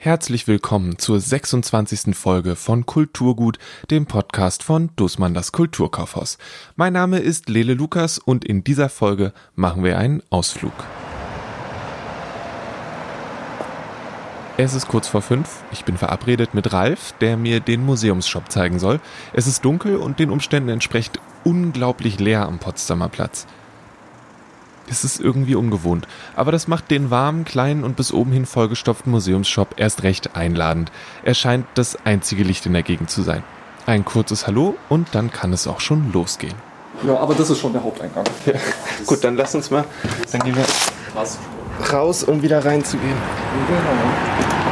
Herzlich willkommen zur 26. Folge von Kulturgut, dem Podcast von Dussmann das Kulturkaufhaus. Mein Name ist Lele Lukas und in dieser Folge machen wir einen Ausflug. Es ist kurz vor fünf. Ich bin verabredet mit Ralf, der mir den Museumsshop zeigen soll. Es ist dunkel und den Umständen entspricht unglaublich leer am Potsdamer Platz. Es ist irgendwie ungewohnt, aber das macht den warmen, kleinen und bis oben hin vollgestopften Museumsshop erst recht einladend. Er scheint das einzige Licht in der Gegend zu sein. Ein kurzes Hallo und dann kann es auch schon losgehen. Ja, aber das ist schon der Haupteingang. Ja. Gut, dann lass uns mal. Dann gehen wir raus, um wieder reinzugehen. Genau.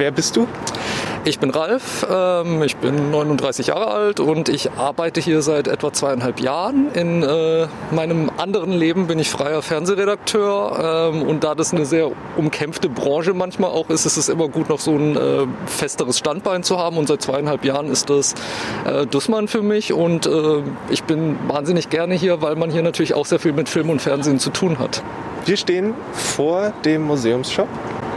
Wer bist du? Ich bin Ralf, ähm, ich bin 39 Jahre alt und ich arbeite hier seit etwa zweieinhalb Jahren. In äh, meinem anderen Leben bin ich freier Fernsehredakteur ähm, und da das eine sehr umkämpfte Branche manchmal auch ist, ist es immer gut, noch so ein äh, festeres Standbein zu haben und seit zweieinhalb Jahren ist das äh, Dussmann für mich und äh, ich bin wahnsinnig gerne hier, weil man hier natürlich auch sehr viel mit Film und Fernsehen zu tun hat. Wir stehen vor dem Museumsshop.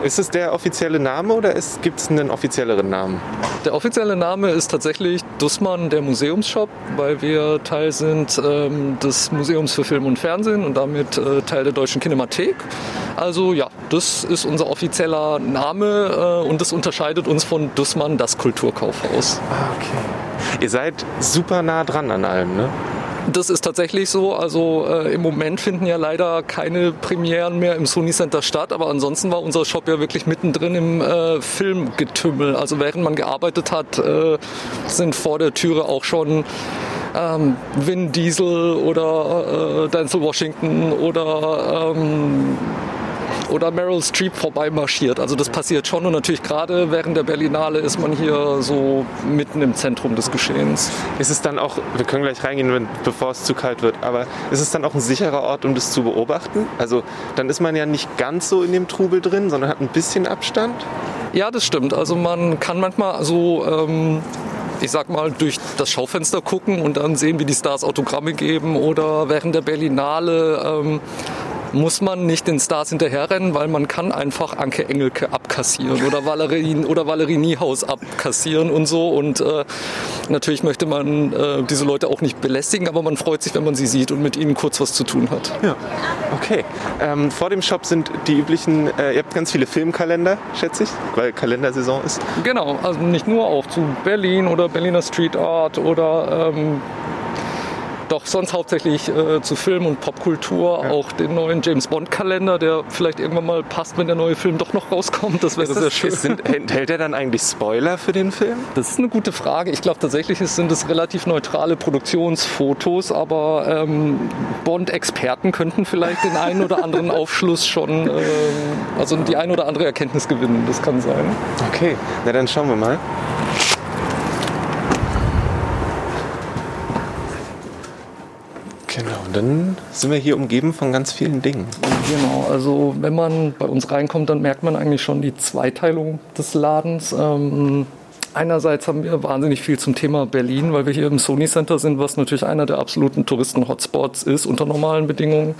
Ist es der offizielle Name oder gibt es einen offizielleren Namen? Der offizielle Name ist tatsächlich Dussmann, der Museumsshop, weil wir Teil sind ähm, des Museums für Film und Fernsehen und damit äh, Teil der Deutschen Kinemathek. Also ja, das ist unser offizieller Name äh, und das unterscheidet uns von Dussmann, das Kulturkaufhaus. Ah, okay. Ihr seid super nah dran an allem, ne? Das ist tatsächlich so. Also äh, im Moment finden ja leider keine Premieren mehr im Sony Center statt, aber ansonsten war unser Shop ja wirklich mittendrin im äh, Filmgetümmel. Also während man gearbeitet hat, äh, sind vor der Türe auch schon ähm, Vin Diesel oder äh, Denzel Washington oder ähm, oder Meryl Streep vorbeimarschiert. Also das passiert schon und natürlich gerade während der Berlinale ist man hier so mitten im Zentrum des Geschehens. Ist es dann auch, wir können gleich reingehen, bevor es zu kalt wird, aber ist es dann auch ein sicherer Ort, um das zu beobachten? Also dann ist man ja nicht ganz so in dem Trubel drin, sondern hat ein bisschen Abstand? Ja, das stimmt. Also man kann manchmal so ähm, ich sag mal, durch das Schaufenster gucken und dann sehen, wie die Stars Autogramme geben oder während der Berlinale ähm, muss man nicht den Stars hinterherrennen, weil man kann einfach Anke Engelke abkassieren oder Valerie, oder Valerie Niehaus abkassieren und so. Und äh, natürlich möchte man äh, diese Leute auch nicht belästigen, aber man freut sich, wenn man sie sieht und mit ihnen kurz was zu tun hat. Ja, okay. Ähm, vor dem Shop sind die üblichen, äh, ihr habt ganz viele Filmkalender, schätze ich, weil Kalendersaison ist. Genau, also nicht nur auch zu Berlin oder Berliner Street Art oder ähm, doch sonst hauptsächlich äh, zu Film und Popkultur. Ja. Auch den neuen James Bond Kalender, der vielleicht irgendwann mal passt, wenn der neue Film doch noch rauskommt. Das wäre sehr schön. Sind, enthält er dann eigentlich Spoiler für den Film? Das ist eine gute Frage. Ich glaube tatsächlich sind es relativ neutrale Produktionsfotos, aber ähm, Bond-Experten könnten vielleicht den einen oder anderen Aufschluss schon, äh, also die eine oder andere Erkenntnis gewinnen. Das kann sein. Okay, na dann schauen wir mal. Dann sind wir hier umgeben von ganz vielen Dingen. Genau, also wenn man bei uns reinkommt, dann merkt man eigentlich schon die Zweiteilung des Ladens. Ähm, einerseits haben wir wahnsinnig viel zum Thema Berlin, weil wir hier im Sony Center sind, was natürlich einer der absoluten Touristen-Hotspots ist unter normalen Bedingungen.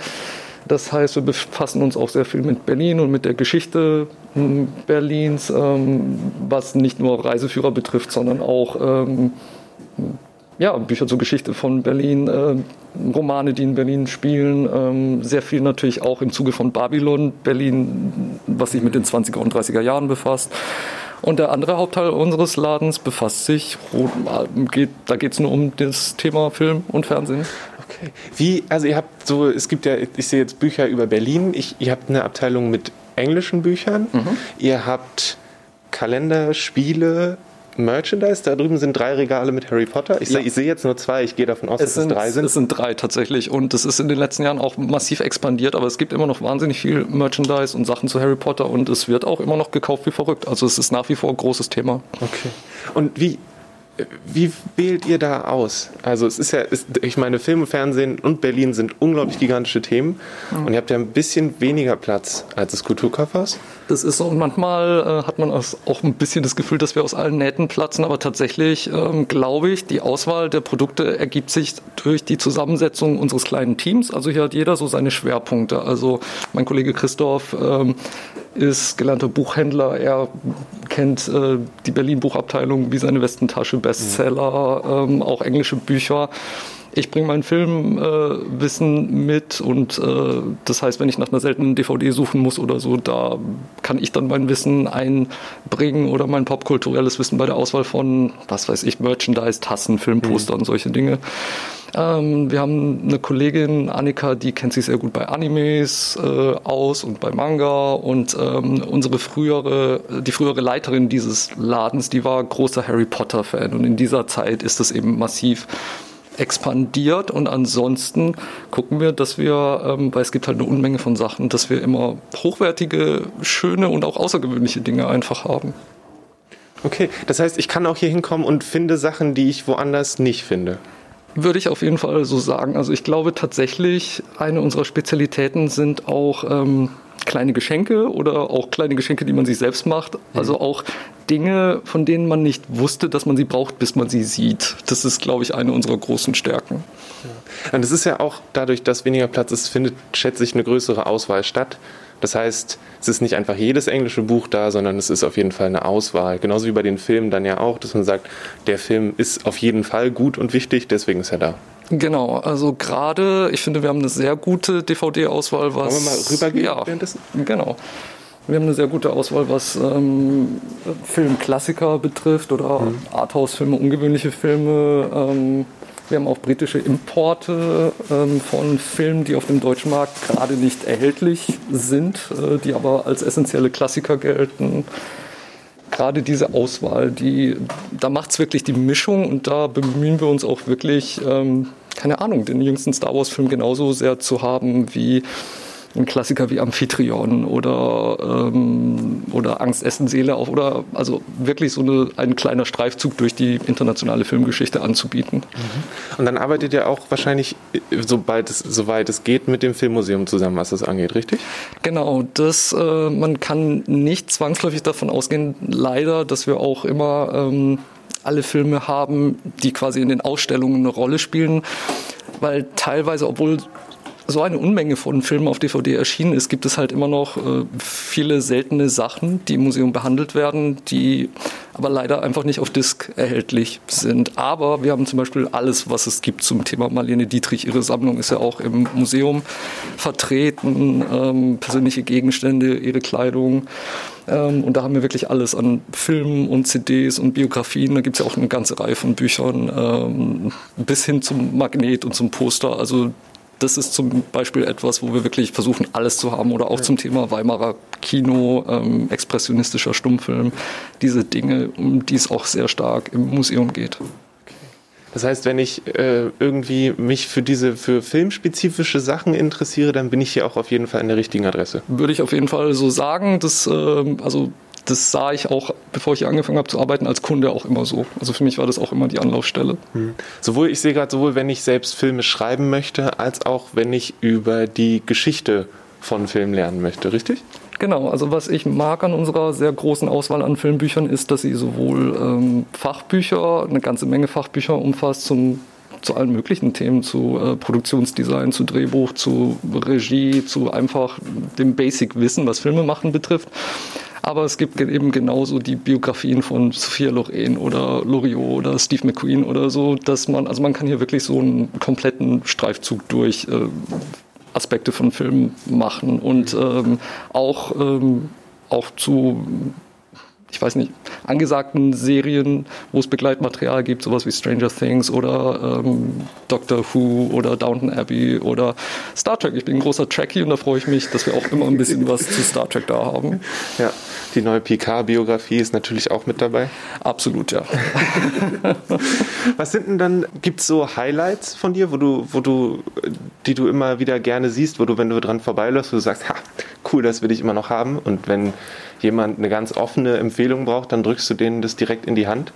Das heißt, wir befassen uns auch sehr viel mit Berlin und mit der Geschichte hm, Berlins, ähm, was nicht nur Reiseführer betrifft, sondern auch ähm, ja, Bücher zur Geschichte von Berlin, äh, Romane, die in Berlin spielen, ähm, sehr viel natürlich auch im Zuge von Babylon, Berlin, was sich mit den 20er und 30er Jahren befasst. Und der andere Hauptteil unseres Ladens befasst sich, geht, da geht es nur um das Thema Film und Fernsehen. Okay. Wie, also ihr habt so, es gibt ja, ich sehe jetzt Bücher über Berlin, ich, ihr habt eine Abteilung mit englischen Büchern, mhm. ihr habt Kalender, Spiele, Merchandise. Da drüben sind drei Regale mit Harry Potter. Ich, ja. ich sehe jetzt nur zwei. Ich gehe davon aus, es dass sind, es drei sind. Es sind drei tatsächlich. Und das ist in den letzten Jahren auch massiv expandiert. Aber es gibt immer noch wahnsinnig viel Merchandise und Sachen zu Harry Potter. Und es wird auch immer noch gekauft wie verrückt. Also es ist nach wie vor ein großes Thema. Okay. Und wie, Wie wählt ihr da aus? Also es ist ja, ist, ich meine, Film und Fernsehen und Berlin sind unglaublich gigantische Themen mhm. und ihr habt ja ein bisschen weniger Platz als das Kulturkaufhaus. Das ist so und manchmal äh, hat man auch ein bisschen das Gefühl, dass wir aus allen Nähten platzen, aber tatsächlich ähm, glaube ich, die Auswahl der Produkte ergibt sich durch die Zusammensetzung unseres kleinen Teams. Also hier hat jeder so seine Schwerpunkte. Also mein Kollege Christoph ähm, ist gelernter Buchhändler. Er kennt äh, die Berlin-Buchabteilung wie seine Westentasche, Bestseller, ähm, auch englische Bücher. Ich bringe mein Filmwissen äh, mit und äh, das heißt, wenn ich nach einer seltenen DVD suchen muss oder so, da kann ich dann mein Wissen einbringen oder mein popkulturelles Wissen bei der Auswahl von, was weiß ich, Merchandise, Tassen, Filmposter mhm. und solche Dinge. Ähm, wir haben eine Kollegin, Annika, die kennt sich sehr gut bei Animes äh, aus und bei Manga. Und ähm, unsere frühere, die frühere Leiterin dieses Ladens, die war großer Harry Potter-Fan. Und in dieser Zeit ist das eben massiv expandiert und ansonsten gucken wir, dass wir, ähm, weil es gibt halt eine Unmenge von Sachen, dass wir immer hochwertige, schöne und auch außergewöhnliche Dinge einfach haben. Okay, das heißt, ich kann auch hier hinkommen und finde Sachen, die ich woanders nicht finde. Würde ich auf jeden Fall so sagen. Also ich glaube tatsächlich, eine unserer Spezialitäten sind auch ähm, kleine Geschenke oder auch kleine Geschenke, die man sich selbst macht. Also mhm. auch Dinge, von denen man nicht wusste, dass man sie braucht, bis man sie sieht. Das ist, glaube ich, eine unserer großen Stärken. Ja. Und es ist ja auch dadurch, dass weniger Platz ist, findet, schätze ich, eine größere Auswahl statt. Das heißt, es ist nicht einfach jedes englische Buch da, sondern es ist auf jeden Fall eine Auswahl. Genauso wie bei den Filmen dann ja auch, dass man sagt, der Film ist auf jeden Fall gut und wichtig, deswegen ist er da. Genau, also gerade, ich finde, wir haben eine sehr gute DVD-Auswahl, was. Wollen wir mal rübergehen ja, währenddessen? Genau. Wir haben eine sehr gute Auswahl, was ähm, Filmklassiker betrifft oder mhm. Arthouse-Filme, ungewöhnliche Filme. Ähm, wir haben auch britische Importe ähm, von Filmen, die auf dem deutschen Markt gerade nicht erhältlich sind, äh, die aber als essentielle Klassiker gelten. Gerade diese Auswahl, die, da macht es wirklich die Mischung und da bemühen wir uns auch wirklich, ähm, keine Ahnung, den jüngsten Star Wars-Film genauso sehr zu haben wie ein Klassiker wie Amphitryon oder, ähm, oder Angst, Essen, Seele auf oder also wirklich so eine, ein kleiner Streifzug durch die internationale Filmgeschichte anzubieten. Mhm. Und dann arbeitet ihr auch wahrscheinlich, sobald es, soweit es geht, mit dem Filmmuseum zusammen, was das angeht, richtig? Genau, das, äh, man kann nicht zwangsläufig davon ausgehen, leider, dass wir auch immer ähm, alle Filme haben, die quasi in den Ausstellungen eine Rolle spielen weil teilweise, obwohl so eine Unmenge von Filmen auf DVD erschienen ist, gibt es halt immer noch äh, viele seltene Sachen, die im Museum behandelt werden, die aber leider einfach nicht auf Disc erhältlich sind. Aber wir haben zum Beispiel alles, was es gibt zum Thema Marlene Dietrich. Ihre Sammlung ist ja auch im Museum vertreten, ähm, persönliche Gegenstände, ihre Kleidung. Ähm, und da haben wir wirklich alles an Filmen und CDs und Biografien. Da gibt es ja auch eine ganze Reihe von Büchern ähm, bis hin zum Magnet und zum Poster. Also das ist zum Beispiel etwas, wo wir wirklich versuchen, alles zu haben oder auch zum Thema Weimarer Kino, ähm, expressionistischer Stummfilm, diese Dinge, um die es auch sehr stark im Museum geht. Das heißt, wenn ich äh, irgendwie mich für diese für filmspezifische Sachen interessiere, dann bin ich hier auch auf jeden Fall an der richtigen Adresse. Würde ich auf jeden Fall so sagen. dass, äh, also das sah ich auch, bevor ich angefangen habe zu arbeiten, als Kunde auch immer so. Also für mich war das auch immer die Anlaufstelle. Mhm. Sowohl, ich sehe gerade, sowohl wenn ich selbst Filme schreiben möchte, als auch wenn ich über die Geschichte von Filmen lernen möchte, richtig? Genau, also was ich mag an unserer sehr großen Auswahl an Filmbüchern ist, dass sie sowohl ähm, Fachbücher, eine ganze Menge Fachbücher umfasst zum zu allen möglichen Themen, zu äh, Produktionsdesign, zu Drehbuch, zu Regie, zu einfach dem Basic-Wissen, was Filme machen betrifft. Aber es gibt eben genauso die Biografien von Sophia Loren oder Loriot oder Steve McQueen oder so, dass man, also man kann hier wirklich so einen kompletten Streifzug durch äh, Aspekte von Filmen machen. Und ähm, auch, ähm, auch zu ich weiß nicht, angesagten Serien, wo es Begleitmaterial gibt, sowas wie Stranger Things oder ähm, Doctor Who oder Downton Abbey oder Star Trek. Ich bin ein großer Trekkie und da freue ich mich, dass wir auch immer ein bisschen was zu Star Trek da haben. Ja, die neue Picard-Biografie ist natürlich auch mit dabei. Absolut, ja. was sind denn dann, gibt es so Highlights von dir, wo du, wo du, die du immer wieder gerne siehst, wo du, wenn du dran vorbeiläufst, wo du sagst, ha, cool, das will ich immer noch haben und wenn jemand eine ganz offene Empfehlung braucht, dann drückst du denen das direkt in die Hand?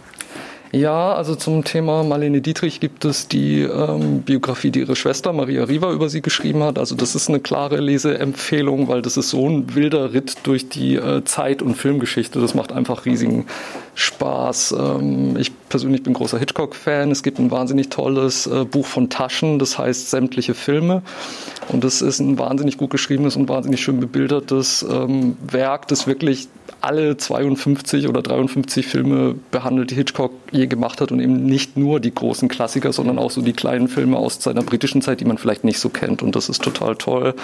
Ja, also zum Thema Marlene Dietrich gibt es die ähm, Biografie, die ihre Schwester Maria Riva über sie geschrieben hat. Also das ist eine klare Leseempfehlung, weil das ist so ein wilder Ritt durch die äh, Zeit- und Filmgeschichte. Das macht einfach riesigen Spaß. Ähm, ich persönlich bin großer Hitchcock-Fan. Es gibt ein wahnsinnig tolles äh, Buch von Taschen, das heißt Sämtliche Filme. Und das ist ein wahnsinnig gut geschriebenes und wahnsinnig schön bebildertes ähm, Werk, das wirklich alle 52 oder 53 Filme behandelt, die Hitchcock je gemacht hat und eben nicht nur die großen Klassiker, sondern auch so die kleinen Filme aus seiner britischen Zeit, die man vielleicht nicht so kennt und das ist total toll.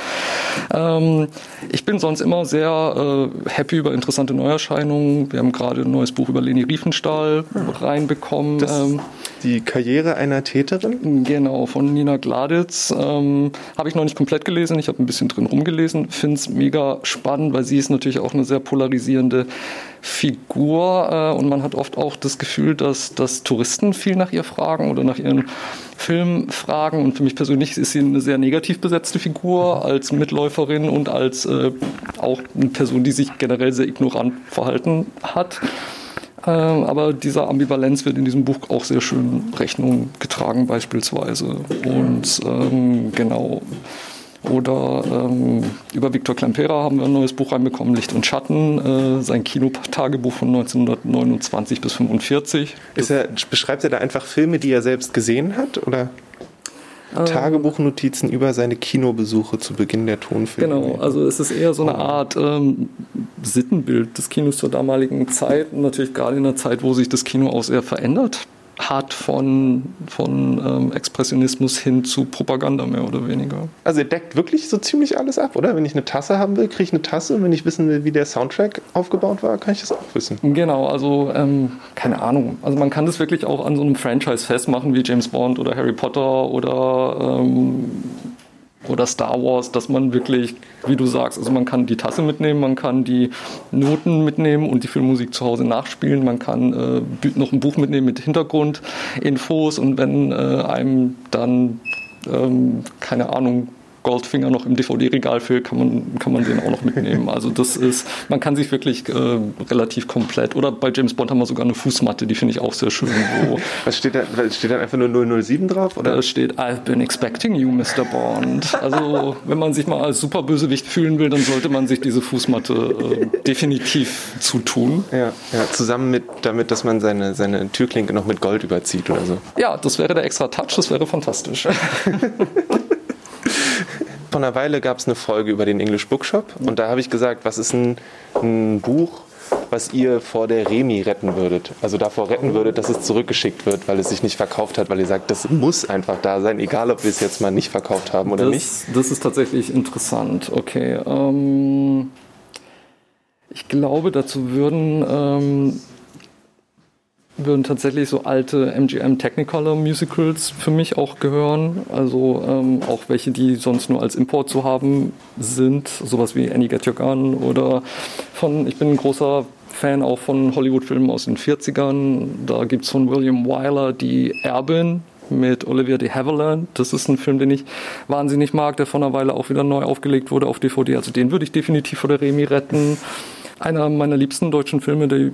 Ähm, ich bin sonst immer sehr äh, happy über interessante Neuerscheinungen. Wir haben gerade ein neues Buch über Leni Riefenstahl reinbekommen. Ähm, die Karriere einer Täterin? Genau, von Nina Gladitz. Ähm, habe ich noch nicht komplett gelesen, ich habe ein bisschen drin rumgelesen, finde es mega spannend, weil sie ist natürlich auch eine sehr polarisierende Figur äh, und man hat oft auch das Gefühl, dass, dass Touristen viel nach ihr fragen oder nach ihren Film fragen. Und für mich persönlich ist sie eine sehr negativ besetzte Figur als Mitläuferin und als äh, auch eine Person, die sich generell sehr ignorant verhalten hat. Ähm, aber dieser Ambivalenz wird in diesem Buch auch sehr schön Rechnung getragen beispielsweise. Und ähm, genau, oder ähm, über Viktor Klempera haben wir ein neues Buch reinbekommen, Licht und Schatten, äh, sein Kinotagebuch von 1929 bis 1945. Ist er, beschreibt er da einfach Filme, die er selbst gesehen hat? Oder? Ähm, Tagebuchnotizen über seine Kinobesuche zu Beginn der Tonfilme. Genau, also es ist eher so eine Art ähm, Sittenbild des Kinos zur damaligen Zeit. natürlich gerade in der Zeit, wo sich das Kino auch sehr verändert hat von, von ähm, Expressionismus hin zu Propaganda mehr oder weniger. Also er deckt wirklich so ziemlich alles ab, oder? Wenn ich eine Tasse haben will, kriege ich eine Tasse. Und wenn ich wissen will, wie der Soundtrack aufgebaut war, kann ich das auch wissen. Genau, also ähm, keine Ahnung. Also man kann das wirklich auch an so einem Franchise festmachen wie James Bond oder Harry Potter oder ähm, oder Star Wars, dass man wirklich, wie du sagst, also man kann die Tasse mitnehmen, man kann die Noten mitnehmen und die Filmmusik zu Hause nachspielen, man kann äh, noch ein Buch mitnehmen mit Hintergrundinfos und wenn äh, einem dann, ähm, keine Ahnung, Goldfinger noch im DVD-Regal fehlt, kann man, kann man den auch noch mitnehmen. Also das ist, man kann sich wirklich äh, relativ komplett. Oder bei James Bond haben wir sogar eine Fußmatte, die finde ich auch sehr schön. Wo Was steht da? Steht da einfach nur 007 drauf? Oder? Da steht I've been expecting you, Mr. Bond. Also wenn man sich mal als Superbösewicht fühlen will, dann sollte man sich diese Fußmatte äh, definitiv zutun. Ja, ja, zusammen mit damit, dass man seine, seine Türklinke noch mit Gold überzieht oder so. Ja, das wäre der extra Touch, das wäre fantastisch. vor einer Weile gab es eine Folge über den English Bookshop und da habe ich gesagt, was ist ein, ein Buch, was ihr vor der Remi retten würdet. Also davor retten würdet, dass es zurückgeschickt wird, weil es sich nicht verkauft hat, weil ihr sagt, das muss einfach da sein, egal ob wir es jetzt mal nicht verkauft haben oder das, nicht. Das ist tatsächlich interessant. Okay. Ähm, ich glaube, dazu würden ähm, würden tatsächlich so alte MGM Technicolor Musicals für mich auch gehören. Also ähm, auch welche, die sonst nur als Import zu haben sind. Sowas wie Annie Get Your Gun oder von, ich bin ein großer Fan auch von Hollywood-Filmen aus den 40ern. Da gibt es von William Wyler die Erbin mit Olivia de Havilland. Das ist ein Film, den ich wahnsinnig mag, der vor einer Weile auch wieder neu aufgelegt wurde auf DVD. Also den würde ich definitiv vor der Remi retten. Einer meiner liebsten deutschen Filme, der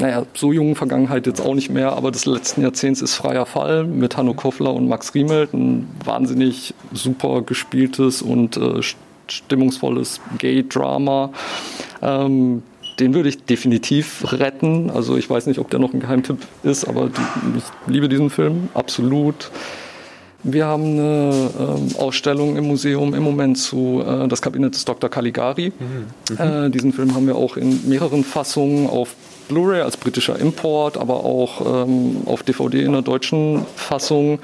naja, so jungen Vergangenheit jetzt auch nicht mehr, aber des letzten Jahrzehnts ist Freier Fall mit Hanno Koffler und Max Riemelt. Ein wahnsinnig super gespieltes und äh, stimmungsvolles Gay-Drama. Ähm, den würde ich definitiv retten. Also ich weiß nicht, ob der noch ein Geheimtipp ist, aber die, ich liebe diesen Film absolut. Wir haben eine ähm, Ausstellung im Museum im Moment zu äh, Das Kabinett des Dr. Caligari. Mhm. Mhm. Äh, diesen Film haben wir auch in mehreren Fassungen auf Blu-ray als britischer Import, aber auch ähm, auf DVD in der deutschen Fassung.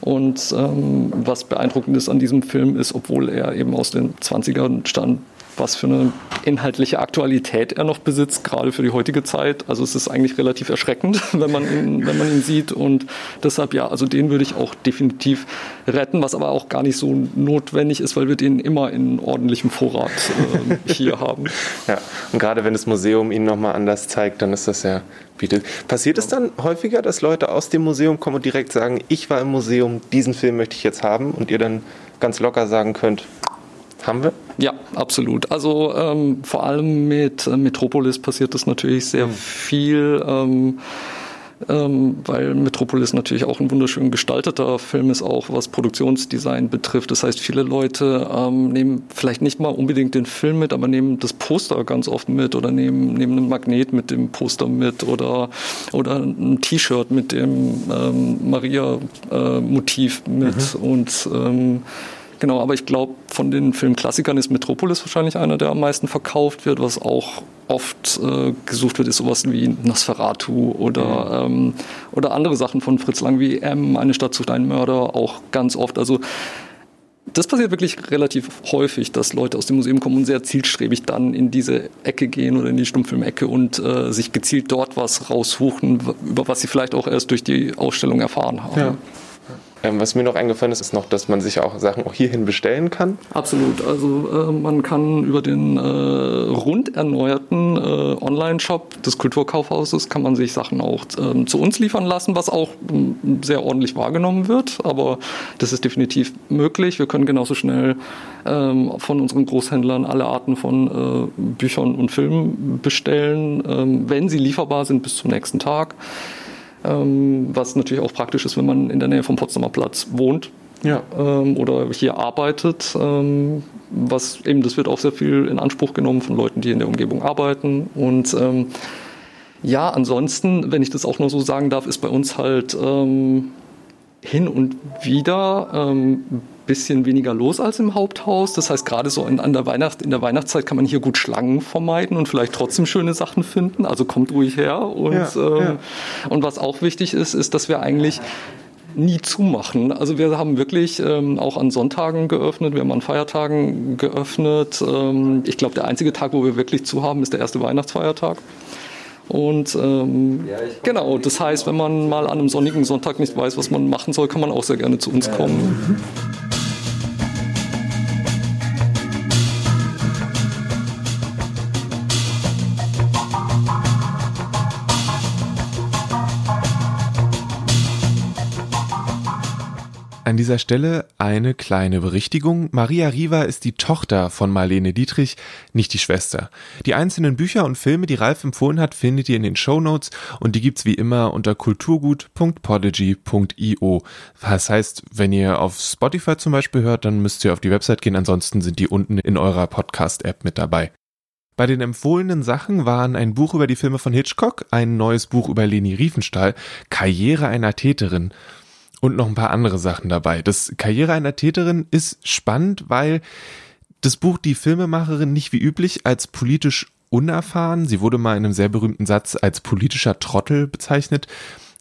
Und ähm, was beeindruckend ist an diesem Film ist, obwohl er eben aus den 20ern stammt, was für eine inhaltliche Aktualität er noch besitzt, gerade für die heutige Zeit. Also es ist eigentlich relativ erschreckend, wenn man ihn, wenn man ihn sieht. Und deshalb ja, also den würde ich auch definitiv retten, was aber auch gar nicht so notwendig ist, weil wir den immer in ordentlichem Vorrat äh, hier haben. Ja, und gerade wenn das Museum ihn nochmal anders zeigt, dann ist das ja bietet. Passiert es dann häufiger, dass Leute aus dem Museum kommen und direkt sagen, ich war im Museum, diesen Film möchte ich jetzt haben und ihr dann ganz locker sagen könnt, haben wir? Ja, absolut. Also ähm, vor allem mit äh, Metropolis passiert das natürlich sehr mhm. viel. Ähm, ähm, weil Metropolis natürlich auch ein wunderschön gestalteter Film ist, auch was Produktionsdesign betrifft. Das heißt, viele Leute ähm, nehmen vielleicht nicht mal unbedingt den Film mit, aber nehmen das Poster ganz oft mit oder nehmen, nehmen einen Magnet mit dem Poster mit oder, oder ein T-Shirt mit dem ähm, Maria-Motiv äh, mit mhm. und ähm, Genau, aber ich glaube, von den Filmklassikern ist Metropolis wahrscheinlich einer, der am meisten verkauft wird. Was auch oft äh, gesucht wird, ist sowas wie Nosferatu oder, mhm. ähm, oder andere Sachen von Fritz Lang wie M, Eine Stadt sucht einen Mörder, auch ganz oft. Also das passiert wirklich relativ häufig, dass Leute aus dem Museum kommen und sehr zielstrebig dann in diese Ecke gehen oder in die Stummfilmecke und äh, sich gezielt dort was raussuchen, über was sie vielleicht auch erst durch die Ausstellung erfahren haben. Ja. Ähm, was mir noch eingefallen ist, ist noch, dass man sich auch Sachen auch hierhin bestellen kann. Absolut. Also äh, man kann über den äh, rund erneuerten äh, Online-Shop des Kulturkaufhauses kann man sich Sachen auch ähm, zu uns liefern lassen, was auch ähm, sehr ordentlich wahrgenommen wird. Aber das ist definitiv möglich. Wir können genauso schnell ähm, von unseren Großhändlern alle Arten von äh, Büchern und Filmen bestellen, wenn sie lieferbar sind bis zum nächsten Tag was natürlich auch praktisch ist, wenn man in der Nähe vom Potsdamer Platz wohnt ja. ähm, oder hier arbeitet. Ähm, was eben, das wird auch sehr viel in Anspruch genommen von Leuten, die in der Umgebung arbeiten. Und ähm, ja, ansonsten, wenn ich das auch nur so sagen darf, ist bei uns halt ähm, hin und wieder ähm, bisschen weniger los als im Haupthaus. Das heißt, gerade so in, an der Weihnacht, in der Weihnachtszeit kann man hier gut Schlangen vermeiden und vielleicht trotzdem schöne Sachen finden. Also kommt ruhig her. Und, ja, ähm, ja. und was auch wichtig ist, ist, dass wir eigentlich nie zumachen. Also wir haben wirklich ähm, auch an Sonntagen geöffnet, wir haben an Feiertagen geöffnet. Ähm, ich glaube, der einzige Tag, wo wir wirklich zu haben, ist der erste Weihnachtsfeiertag. Und ähm, genau, das heißt, wenn man mal an einem sonnigen Sonntag nicht weiß, was man machen soll, kann man auch sehr gerne zu uns kommen. An dieser Stelle eine kleine Berichtigung. Maria Riva ist die Tochter von Marlene Dietrich, nicht die Schwester. Die einzelnen Bücher und Filme, die Ralf empfohlen hat, findet ihr in den Show Notes und die gibt's wie immer unter kulturgut.podigy.io. Das heißt, wenn ihr auf Spotify zum Beispiel hört, dann müsst ihr auf die Website gehen, ansonsten sind die unten in eurer Podcast-App mit dabei. Bei den empfohlenen Sachen waren ein Buch über die Filme von Hitchcock, ein neues Buch über Leni Riefenstahl, Karriere einer Täterin und noch ein paar andere Sachen dabei. Das Karriere einer Täterin ist spannend, weil das Buch die Filmemacherin nicht wie üblich als politisch unerfahren, sie wurde mal in einem sehr berühmten Satz als politischer Trottel bezeichnet,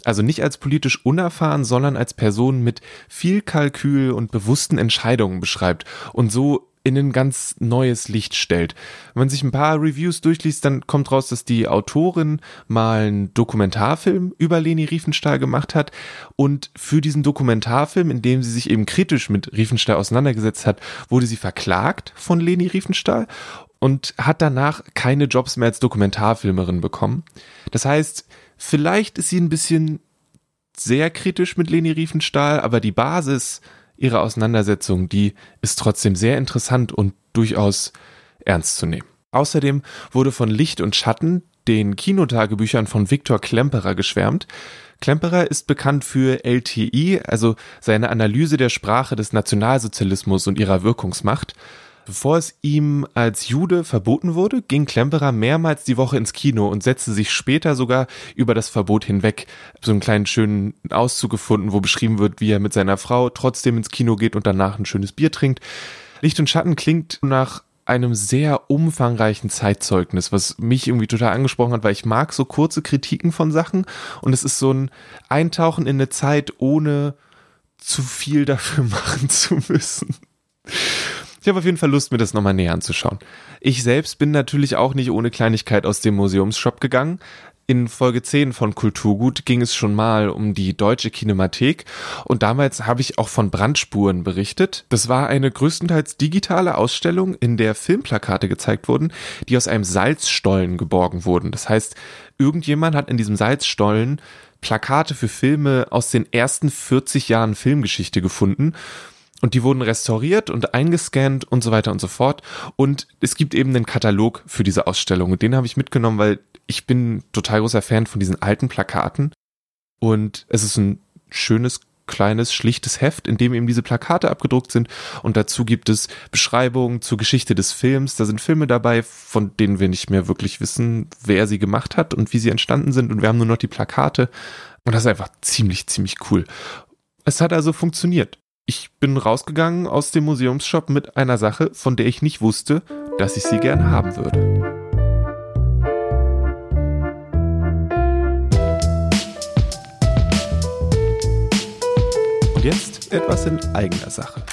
also nicht als politisch unerfahren, sondern als Person mit viel Kalkül und bewussten Entscheidungen beschreibt. Und so in ein ganz neues Licht stellt. Wenn man sich ein paar Reviews durchliest, dann kommt raus, dass die Autorin mal einen Dokumentarfilm über Leni Riefenstahl gemacht hat und für diesen Dokumentarfilm, in dem sie sich eben kritisch mit Riefenstahl auseinandergesetzt hat, wurde sie verklagt von Leni Riefenstahl und hat danach keine Jobs mehr als Dokumentarfilmerin bekommen. Das heißt, vielleicht ist sie ein bisschen sehr kritisch mit Leni Riefenstahl, aber die Basis ihre Auseinandersetzung, die ist trotzdem sehr interessant und durchaus ernst zu nehmen. Außerdem wurde von Licht und Schatten, den Kinotagebüchern von Viktor Klemperer geschwärmt. Klemperer ist bekannt für LTI, also seine Analyse der Sprache des Nationalsozialismus und ihrer Wirkungsmacht. Bevor es ihm als Jude verboten wurde, ging Klemperer mehrmals die Woche ins Kino und setzte sich später sogar über das Verbot hinweg. So einen kleinen schönen Auszug gefunden, wo beschrieben wird, wie er mit seiner Frau trotzdem ins Kino geht und danach ein schönes Bier trinkt. Licht und Schatten klingt nach einem sehr umfangreichen Zeitzeugnis, was mich irgendwie total angesprochen hat, weil ich mag so kurze Kritiken von Sachen und es ist so ein Eintauchen in eine Zeit, ohne zu viel dafür machen zu müssen. Ich habe auf jeden Fall Lust, mir das nochmal näher anzuschauen. Ich selbst bin natürlich auch nicht ohne Kleinigkeit aus dem Museumsshop gegangen. In Folge 10 von Kulturgut ging es schon mal um die deutsche Kinemathek und damals habe ich auch von Brandspuren berichtet. Das war eine größtenteils digitale Ausstellung, in der Filmplakate gezeigt wurden, die aus einem Salzstollen geborgen wurden. Das heißt, irgendjemand hat in diesem Salzstollen Plakate für Filme aus den ersten 40 Jahren Filmgeschichte gefunden und die wurden restauriert und eingescannt und so weiter und so fort. Und es gibt eben einen Katalog für diese Ausstellung. Und den habe ich mitgenommen, weil ich bin total großer Fan von diesen alten Plakaten. Und es ist ein schönes kleines, schlichtes Heft, in dem eben diese Plakate abgedruckt sind. Und dazu gibt es Beschreibungen zur Geschichte des Films. Da sind Filme dabei, von denen wir nicht mehr wirklich wissen, wer sie gemacht hat und wie sie entstanden sind. Und wir haben nur noch die Plakate. Und das ist einfach ziemlich, ziemlich cool. Es hat also funktioniert. Ich bin rausgegangen aus dem Museumsshop mit einer Sache, von der ich nicht wusste, dass ich sie gern haben würde. jetzt etwas in eigener Sache.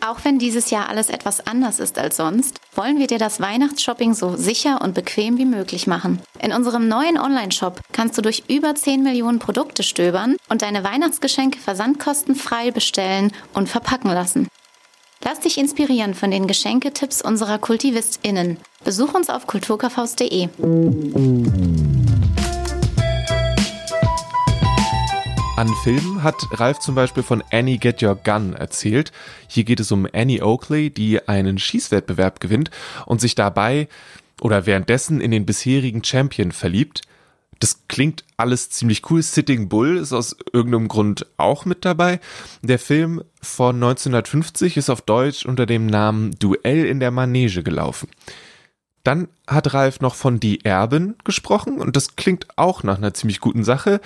Auch wenn dieses Jahr alles etwas anders ist als sonst, wollen wir dir das Weihnachtsshopping so sicher und bequem wie möglich machen. In unserem neuen Online-Shop kannst du durch über 10 Millionen Produkte stöbern und deine Weihnachtsgeschenke versandkostenfrei bestellen und verpacken lassen. Lass dich inspirieren von den Geschenketipps unserer KultivistInnen. Besuch uns auf kulturkaufhaus.de. An Filmen hat Ralf zum Beispiel von Annie Get Your Gun erzählt. Hier geht es um Annie Oakley, die einen Schießwettbewerb gewinnt und sich dabei oder währenddessen in den bisherigen Champion verliebt. Das klingt alles ziemlich cool. Sitting Bull ist aus irgendeinem Grund auch mit dabei. Der Film von 1950 ist auf Deutsch unter dem Namen Duell in der Manege gelaufen. Dann hat Ralf noch von Die Erben gesprochen und das klingt auch nach einer ziemlich guten Sache.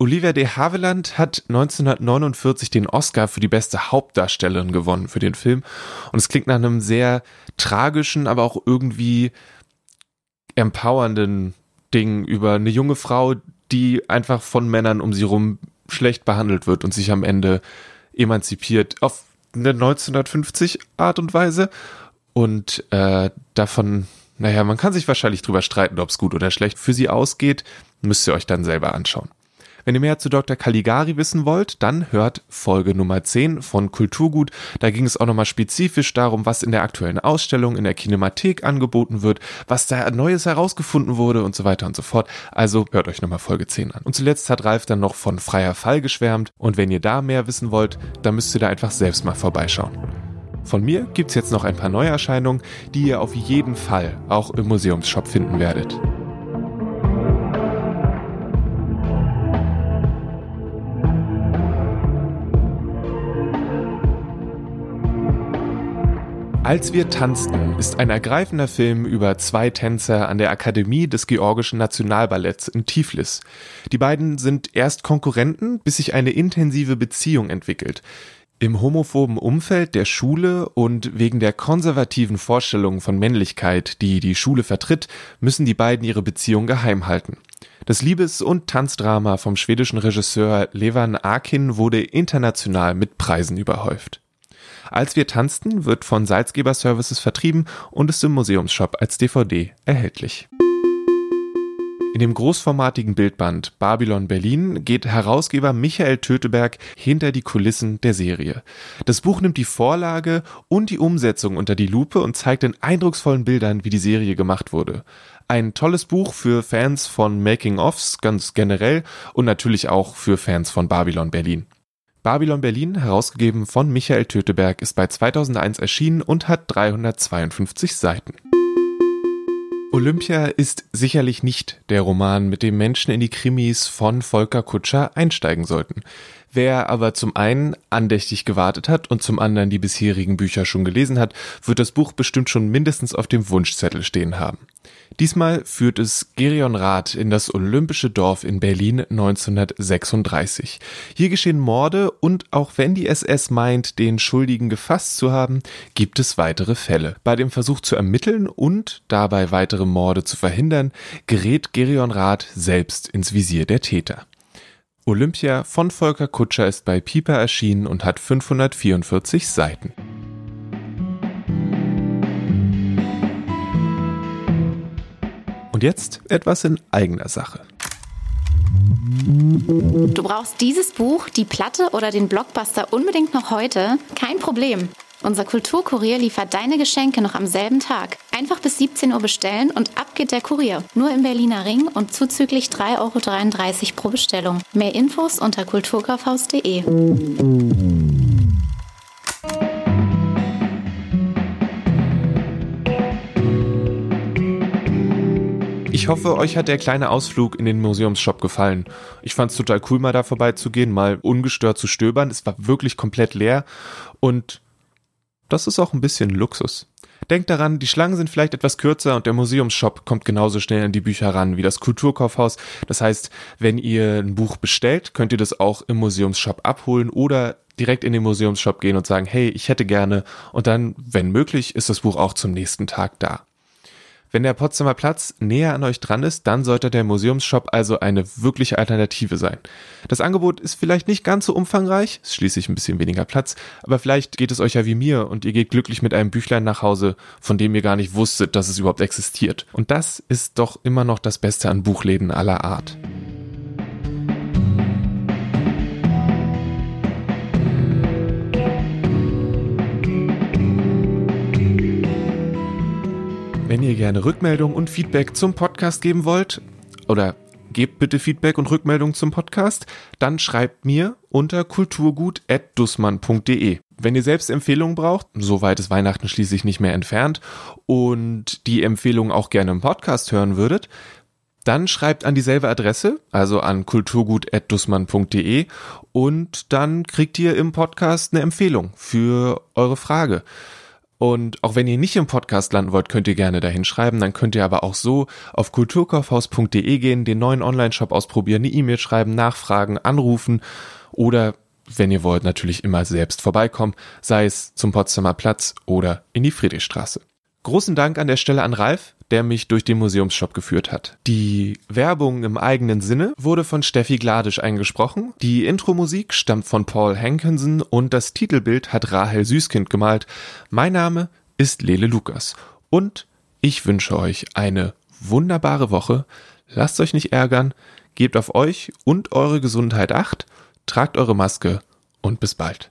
Olivia de Havilland hat 1949 den Oscar für die beste Hauptdarstellerin gewonnen für den Film. Und es klingt nach einem sehr tragischen, aber auch irgendwie empowernden Ding über eine junge Frau, die einfach von Männern um sie rum schlecht behandelt wird und sich am Ende emanzipiert auf eine 1950 Art und Weise. Und äh, davon, naja, man kann sich wahrscheinlich drüber streiten, ob es gut oder schlecht für sie ausgeht. Müsst ihr euch dann selber anschauen. Wenn ihr mehr zu Dr. Caligari wissen wollt, dann hört Folge Nummer 10 von Kulturgut. Da ging es auch nochmal spezifisch darum, was in der aktuellen Ausstellung in der Kinemathek angeboten wird, was da Neues herausgefunden wurde und so weiter und so fort. Also hört euch nochmal Folge 10 an. Und zuletzt hat Ralf dann noch von freier Fall geschwärmt. Und wenn ihr da mehr wissen wollt, dann müsst ihr da einfach selbst mal vorbeischauen. Von mir gibt's jetzt noch ein paar Neuerscheinungen, die ihr auf jeden Fall auch im Museumsshop finden werdet. Als wir tanzten ist ein ergreifender Film über zwei Tänzer an der Akademie des Georgischen Nationalballetts in Tiflis. Die beiden sind erst Konkurrenten, bis sich eine intensive Beziehung entwickelt. Im homophoben Umfeld der Schule und wegen der konservativen Vorstellungen von Männlichkeit, die die Schule vertritt, müssen die beiden ihre Beziehung geheim halten. Das Liebes- und Tanzdrama vom schwedischen Regisseur Levan Akin wurde international mit Preisen überhäuft. Als wir tanzten wird von Salzgeber Services vertrieben und ist im Museumsshop als DVD erhältlich. In dem großformatigen Bildband Babylon Berlin geht Herausgeber Michael Töteberg hinter die Kulissen der Serie. Das Buch nimmt die Vorlage und die Umsetzung unter die Lupe und zeigt in eindrucksvollen Bildern, wie die Serie gemacht wurde. Ein tolles Buch für Fans von Making-ofs ganz generell und natürlich auch für Fans von Babylon Berlin. Babylon Berlin, herausgegeben von Michael Töteberg, ist bei 2001 erschienen und hat 352 Seiten. Olympia ist sicherlich nicht der Roman, mit dem Menschen in die Krimis von Volker Kutscher einsteigen sollten. Wer aber zum einen andächtig gewartet hat und zum anderen die bisherigen Bücher schon gelesen hat, wird das Buch bestimmt schon mindestens auf dem Wunschzettel stehen haben. Diesmal führt es Gerion Rath in das Olympische Dorf in Berlin 1936. Hier geschehen Morde und auch wenn die SS meint, den Schuldigen gefasst zu haben, gibt es weitere Fälle. Bei dem Versuch zu ermitteln und dabei weitere Morde zu verhindern, gerät Gerion Rath selbst ins Visier der Täter. Olympia von Volker Kutscher ist bei Piper erschienen und hat 544 Seiten. Und jetzt etwas in eigener Sache. Du brauchst dieses Buch, die Platte oder den Blockbuster unbedingt noch heute? Kein Problem. Unser Kulturkurier liefert deine Geschenke noch am selben Tag. Einfach bis 17 Uhr bestellen und ab geht der Kurier. Nur im Berliner Ring und zuzüglich 3,33 Euro pro Bestellung. Mehr Infos unter kulturkaufhaus.de. Ich hoffe, euch hat der kleine Ausflug in den Museumsshop gefallen. Ich fand es total cool, mal da vorbeizugehen, mal ungestört zu stöbern. Es war wirklich komplett leer und das ist auch ein bisschen Luxus. Denkt daran, die Schlangen sind vielleicht etwas kürzer und der Museumsshop kommt genauso schnell an die Bücher ran wie das Kulturkaufhaus. Das heißt, wenn ihr ein Buch bestellt, könnt ihr das auch im Museumsshop abholen oder direkt in den Museumsshop gehen und sagen, hey, ich hätte gerne und dann, wenn möglich, ist das Buch auch zum nächsten Tag da. Wenn der Potsdamer Platz näher an euch dran ist, dann sollte der Museumsshop also eine wirkliche Alternative sein. Das Angebot ist vielleicht nicht ganz so umfangreich, ist schließlich ein bisschen weniger Platz, aber vielleicht geht es euch ja wie mir und ihr geht glücklich mit einem Büchlein nach Hause, von dem ihr gar nicht wusstet, dass es überhaupt existiert. Und das ist doch immer noch das Beste an Buchläden aller Art. Wenn ihr gerne Rückmeldung und Feedback zum Podcast geben wollt, oder gebt bitte Feedback und Rückmeldung zum Podcast, dann schreibt mir unter kulturgut.dussmann.de. Wenn ihr selbst Empfehlungen braucht, soweit ist Weihnachten schließlich nicht mehr entfernt und die Empfehlungen auch gerne im Podcast hören würdet, dann schreibt an dieselbe Adresse, also an kulturgut.dussmann.de und dann kriegt ihr im Podcast eine Empfehlung für eure Frage. Und auch wenn ihr nicht im Podcast landen wollt, könnt ihr gerne dahin schreiben. Dann könnt ihr aber auch so auf kulturkaufhaus.de gehen, den neuen Online-Shop ausprobieren, eine E-Mail schreiben, nachfragen, anrufen oder wenn ihr wollt, natürlich immer selbst vorbeikommen, sei es zum Potsdamer Platz oder in die Friedrichstraße. Großen Dank an der Stelle an Ralf, der mich durch den Museumsshop geführt hat. Die Werbung im eigenen Sinne wurde von Steffi Gladisch eingesprochen, die Intro-Musik stammt von Paul Hankinson und das Titelbild hat Rahel Süßkind gemalt. Mein Name ist Lele Lukas und ich wünsche euch eine wunderbare Woche. Lasst euch nicht ärgern, gebt auf euch und eure Gesundheit acht, tragt eure Maske und bis bald.